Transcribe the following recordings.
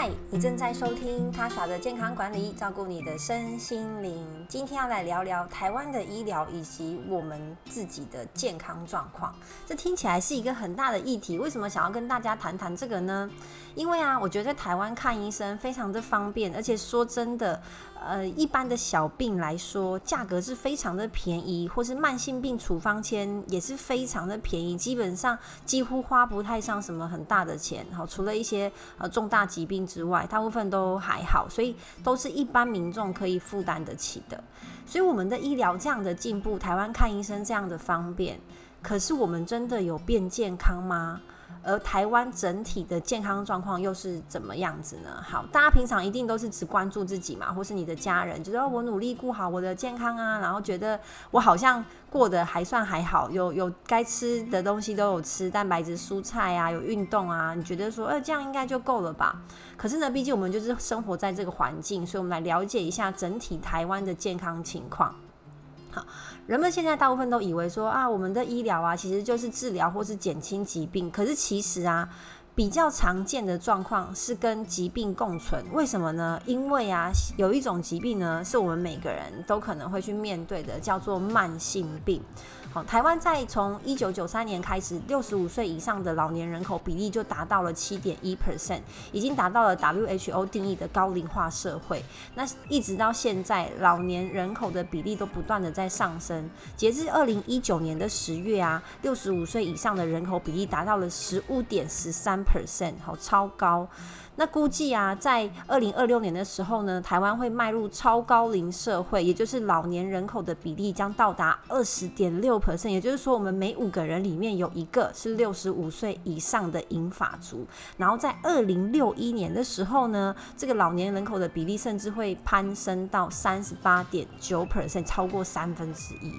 嗨，你正在收听他耍的健康管理，照顾你的身心灵。今天要来聊聊台湾的医疗以及我们自己的健康状况。这听起来是一个很大的议题，为什么想要跟大家谈谈这个呢？因为啊，我觉得在台湾看医生非常的方便，而且说真的，呃，一般的小病来说，价格是非常的便宜，或是慢性病处方签也是非常的便宜，基本上几乎花不太上什么很大的钱。好，除了一些呃重大疾病之外，大部分都还好，所以都是一般民众可以负担得起的。所以我们的医疗这样的进步，台湾看医生这样的方便，可是我们真的有变健康吗？而台湾整体的健康状况又是怎么样子呢？好，大家平常一定都是只关注自己嘛，或是你的家人，觉得我努力顾好我的健康啊，然后觉得我好像过得还算还好，有有该吃的东西都有吃，蛋白质、蔬菜啊，有运动啊，你觉得说，呃，这样应该就够了吧？可是呢，毕竟我们就是生活在这个环境，所以我们来了解一下整体台湾的健康情况。人们现在大部分都以为说啊，我们的医疗啊，其实就是治疗或是减轻疾病。可是其实啊，比较常见的状况是跟疾病共存。为什么呢？因为啊，有一种疾病呢，是我们每个人都可能会去面对的，叫做慢性病。好，台湾在从一九九三年开始，六十五岁以上的老年人口比例就达到了七点一 percent，已经达到了 WHO 定义的高龄化社会。那一直到现在，老年人口的比例都不断的在上升。截至二零一九年的十月啊，六十五岁以上的人口比例达到了十五点十三 percent，好，超高。那估计啊，在二零二六年的时候呢，台湾会迈入超高龄社会，也就是老年人口的比例将到达二十点六 percent，也就是说，我们每五个人里面有一个是六十五岁以上的银发族。然后在二零六一年的时候呢，这个老年人口的比例甚至会攀升到三十八点九 percent，超过三分之一。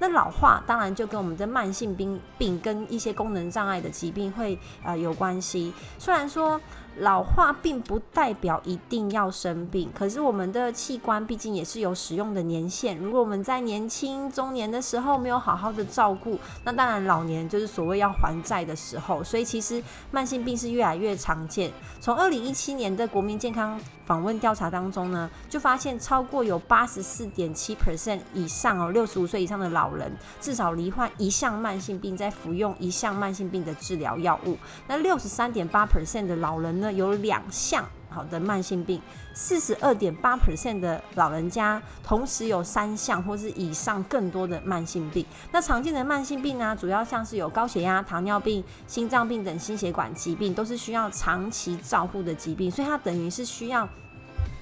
那老化当然就跟我们的慢性病病跟一些功能障碍的疾病会呃有关系。虽然说。老化并不代表一定要生病，可是我们的器官毕竟也是有使用的年限。如果我们在年轻、中年的时候没有好好的照顾，那当然老年就是所谓要还债的时候。所以其实慢性病是越来越常见。从二零一七年的国民健康访问调查当中呢，就发现超过有八十四点七 percent 以上哦，六十五岁以上的老人至少罹患一项慢性病，在服用一项慢性病的治疗药物。那六十三点八 percent 的老人呢？有两项好的慢性病，四十二点八 percent 的老人家同时有三项或是以上更多的慢性病。那常见的慢性病呢，主要像是有高血压、糖尿病、心脏病等心血管疾病，都是需要长期照护的疾病，所以它等于是需要。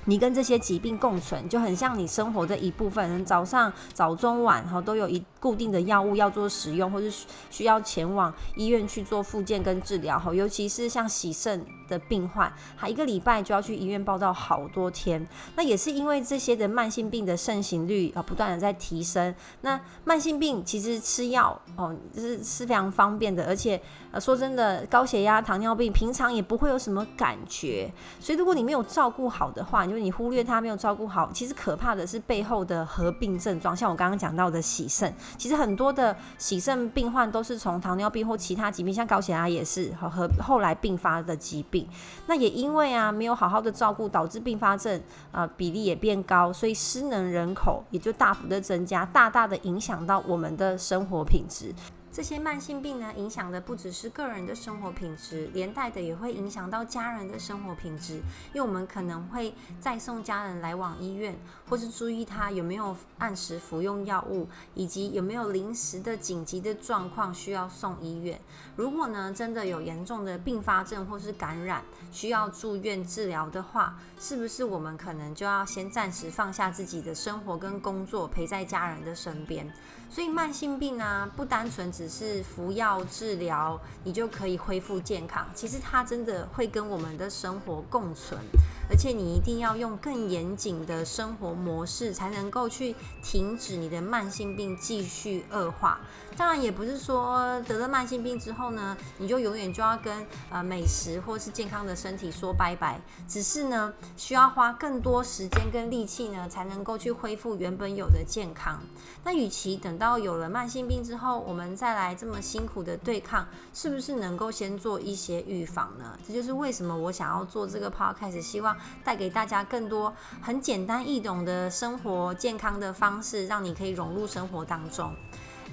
你跟这些疾病共存，就很像你生活的一部分。早上、早中晚，哈，都有一固定的药物要做使用，或是需要前往医院去做复健跟治疗。哈，尤其是像洗肾的病患，还一个礼拜就要去医院报到好多天。那也是因为这些的慢性病的盛行率啊，不断的在提升。那慢性病其实吃药哦，是是非常方便的，而且呃，说真的，高血压、糖尿病平常也不会有什么感觉。所以如果你没有照顾好的话，因为你忽略他没有照顾好，其实可怕的是背后的合并症状，像我刚刚讲到的洗肾，其实很多的洗肾病患都是从糖尿病或其他疾病，像高血压也是和和后来并发的疾病。那也因为啊没有好好的照顾，导致并发症啊比例也变高，所以失能人口也就大幅的增加，大大的影响到我们的生活品质。这些慢性病呢，影响的不只是个人的生活品质，连带的也会影响到家人的生活品质。因为我们可能会再送家人来往医院，或是注意他有没有按时服用药物，以及有没有临时的紧急的状况需要送医院。如果呢真的有严重的并发症或是感染，需要住院治疗的话，是不是我们可能就要先暂时放下自己的生活跟工作，陪在家人的身边？所以慢性病啊，不单纯只是服药治疗，你就可以恢复健康。其实它真的会跟我们的生活共存。而且你一定要用更严谨的生活模式，才能够去停止你的慢性病继续恶化。当然，也不是说得了慢性病之后呢，你就永远就要跟呃美食或是健康的身体说拜拜。只是呢，需要花更多时间跟力气呢，才能够去恢复原本有的健康。那与其等到有了慢性病之后，我们再来这么辛苦的对抗，是不是能够先做一些预防呢？这就是为什么我想要做这个 podcast，希望带给大家更多很简单易懂的生活健康的方式，让你可以融入生活当中。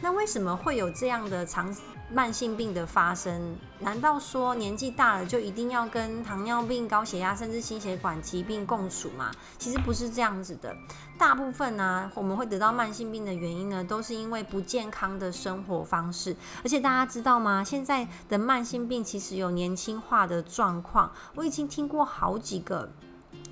那为什么会有这样的长慢性病的发生？难道说年纪大了就一定要跟糖尿病、高血压甚至心血管疾病共处吗？其实不是这样子的。大部分呢，我们会得到慢性病的原因呢，都是因为不健康的生活方式。而且大家知道吗？现在的慢性病其实有年轻化的状况。我已经听过好几个。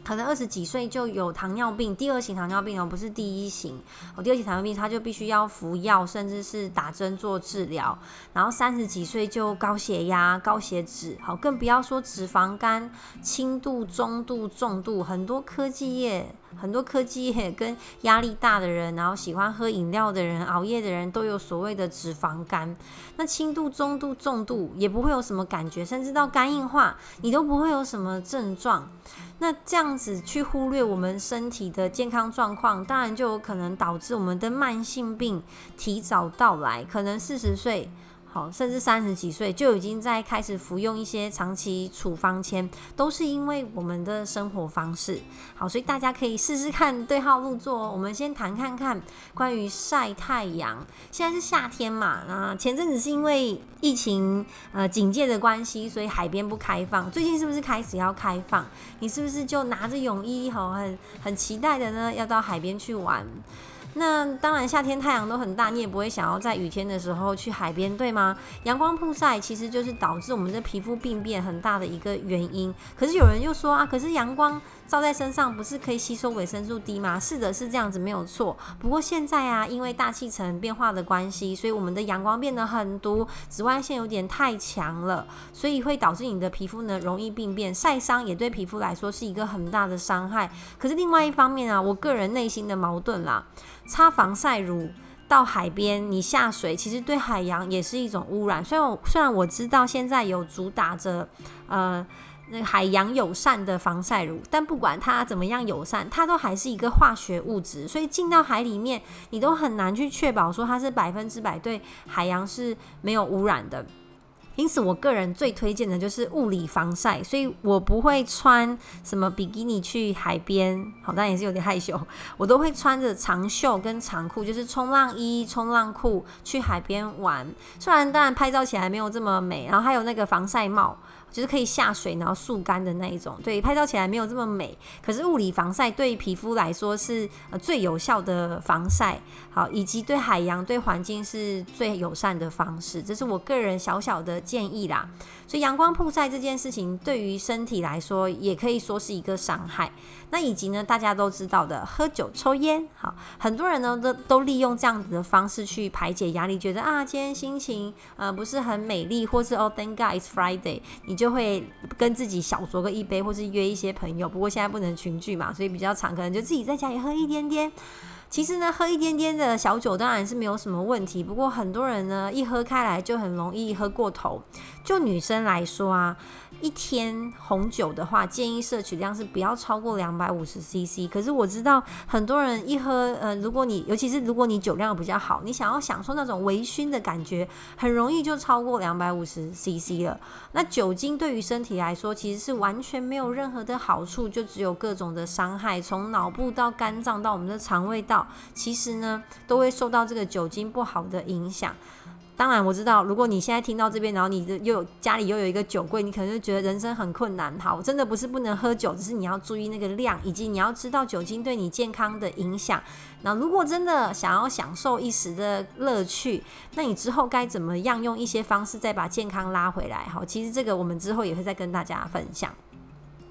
可能二十几岁就有糖尿病，第二型糖尿病哦，不是第一型。哦，第二型糖尿病他就必须要服药，甚至是打针做治疗。然后三十几岁就高血压、高血脂，好，更不要说脂肪肝，轻度、中度、重度，很多科技业。很多科技业跟压力大的人，然后喜欢喝饮料的人、熬夜的人都有所谓的脂肪肝。那轻度、中度、重度也不会有什么感觉，甚至到肝硬化，你都不会有什么症状。那这样子去忽略我们身体的健康状况，当然就有可能导致我们的慢性病提早到来，可能四十岁。甚至三十几岁就已经在开始服用一些长期处方签，都是因为我们的生活方式。好，所以大家可以试试看对号入座哦。我们先谈看看关于晒太阳。现在是夏天嘛，那前阵子是因为疫情呃警戒的关系，所以海边不开放。最近是不是开始要开放？你是不是就拿着泳衣，好很很期待的呢？要到海边去玩？那当然，夏天太阳都很大，你也不会想要在雨天的时候去海边，对吗？阳光曝晒其实就是导致我们的皮肤病变很大的一个原因。可是有人又说啊，可是阳光照在身上不是可以吸收维生素 D 吗？是的，是这样子，没有错。不过现在啊，因为大气层变化的关系，所以我们的阳光变得很毒，紫外线有点太强了，所以会导致你的皮肤呢容易病变，晒伤也对皮肤来说是一个很大的伤害。可是另外一方面啊，我个人内心的矛盾啦。擦防晒乳到海边，你下水其实对海洋也是一种污染。虽然我虽然我知道现在有主打着呃那海洋友善的防晒乳，但不管它怎么样友善，它都还是一个化学物质，所以进到海里面，你都很难去确保说它是百分之百对海洋是没有污染的。因此，我个人最推荐的就是物理防晒，所以我不会穿什么比基尼去海边，好，但也是有点害羞，我都会穿着长袖跟长裤，就是冲浪衣、冲浪裤去海边玩。虽然当然拍照起来没有这么美，然后还有那个防晒帽。就是可以下水然后速干的那一种，对，拍照起来没有这么美，可是物理防晒对皮肤来说是最有效的防晒，好，以及对海洋对环境是最友善的方式，这是我个人小小的建议啦。所以阳光曝晒这件事情对于身体来说也可以说是一个伤害。那以及呢，大家都知道的喝酒抽烟，好，很多人呢都都利用这样子的方式去排解压力，觉得啊今天心情呃不是很美丽，或是哦 Thank God it's Friday，你就会跟自己小酌个一杯，或是约一些朋友。不过现在不能群聚嘛，所以比较常可能就自己在家里喝一点点。其实呢，喝一点点的小酒当然是没有什么问题。不过很多人呢，一喝开来就很容易喝过头。就女生来说啊。一天红酒的话，建议摄取量是不要超过两百五十 CC。可是我知道很多人一喝，呃，如果你尤其是如果你酒量比较好，你想要享受那种微醺的感觉，很容易就超过两百五十 CC 了。那酒精对于身体来说，其实是完全没有任何的好处，就只有各种的伤害，从脑部到肝脏到我们的肠胃道，其实呢都会受到这个酒精不好的影响。当然我知道，如果你现在听到这边，然后你的又有家里又有一个酒柜，你可能就觉得人生很困难。好，真的不是不能喝酒，只是你要注意那个量，以及你要知道酒精对你健康的影响。那如果真的想要享受一时的乐趣，那你之后该怎么样用一些方式再把健康拉回来？好，其实这个我们之后也会再跟大家分享。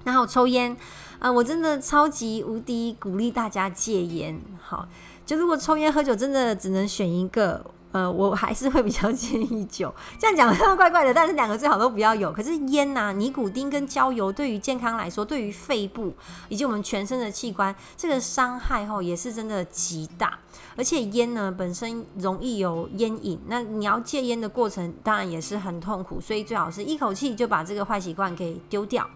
然后抽烟，啊，我真的超级无敌鼓励大家戒烟。好，就如果抽烟喝酒真的只能选一个。呃，我还是会比较建议酒。这样讲好像怪怪的，但是两个最好都不要有。可是烟呐，尼古丁跟焦油对于健康来说，对于肺部以及我们全身的器官，这个伤害吼也是真的极大。而且烟呢本身容易有烟瘾，那你要戒烟的过程当然也是很痛苦，所以最好是一口气就把这个坏习惯给丢掉。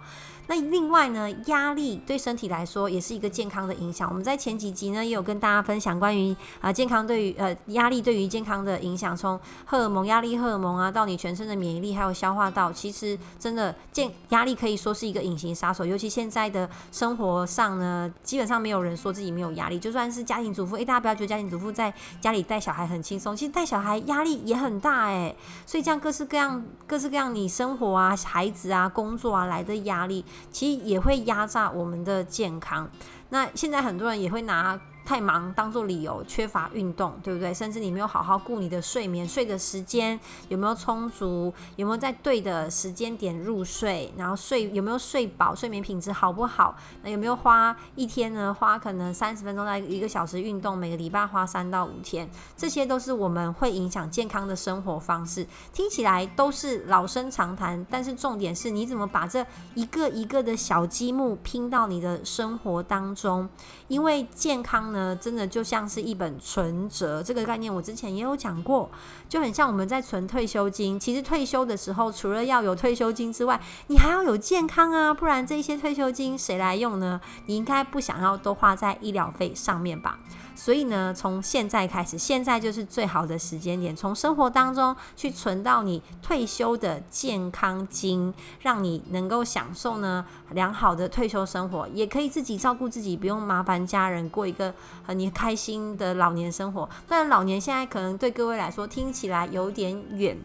那另外呢，压力对身体来说也是一个健康的影响。我们在前几集呢也有跟大家分享关于啊健康对于呃压力对于健康的影响，从荷尔蒙、压力荷尔蒙啊，到你全身的免疫力还有消化道，其实真的健压力可以说是一个隐形杀手。尤其现在的生活上呢，基本上没有人说自己没有压力，就算是家庭主妇，诶，大家不要觉得家庭主妇在家里带小孩很轻松，其实带小孩压力也很大诶。所以这样各式各样、各式各样你生活啊、孩子啊、工作啊来的压力。其实也会压榨我们的健康。那现在很多人也会拿。太忙当做理由，缺乏运动，对不对？甚至你没有好好顾你的睡眠，睡的时间有没有充足？有没有在对的时间点入睡？然后睡有没有睡饱？睡眠品质好不好？那有没有花一天呢？花可能三十分钟到一个小时运动，每个礼拜花三到五天，这些都是我们会影响健康的生活方式。听起来都是老生常谈，但是重点是你怎么把这一个一个的小积木拼到你的生活当中？因为健康。呢，真的就像是一本存折，这个概念我之前也有讲过，就很像我们在存退休金。其实退休的时候，除了要有退休金之外，你还要有健康啊，不然这些退休金谁来用呢？你应该不想要都花在医疗费上面吧？所以呢，从现在开始，现在就是最好的时间点，从生活当中去存到你退休的健康金，让你能够享受呢良好的退休生活，也可以自己照顾自己，不用麻烦家人，过一个很你开心的老年生活。但老年现在可能对各位来说听起来有点远，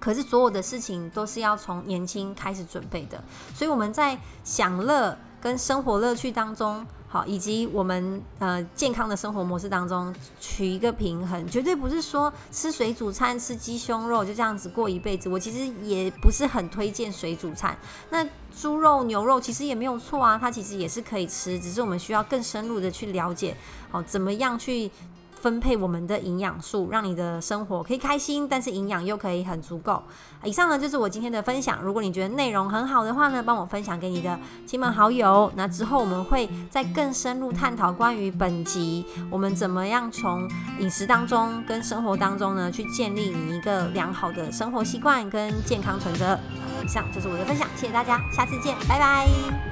可是所有的事情都是要从年轻开始准备的，所以我们在享乐跟生活乐趣当中。好，以及我们呃健康的生活模式当中取一个平衡，绝对不是说吃水煮餐、吃鸡胸肉就这样子过一辈子。我其实也不是很推荐水煮餐。那猪肉、牛肉其实也没有错啊，它其实也是可以吃，只是我们需要更深入的去了解，好怎么样去。分配我们的营养素，让你的生活可以开心，但是营养又可以很足够。以上呢就是我今天的分享。如果你觉得内容很好的话呢，帮我分享给你的亲朋好友。那之后我们会再更深入探讨关于本集我们怎么样从饮食当中跟生活当中呢，去建立你一个良好的生活习惯跟健康存折。以上就是我的分享，谢谢大家，下次见，拜拜。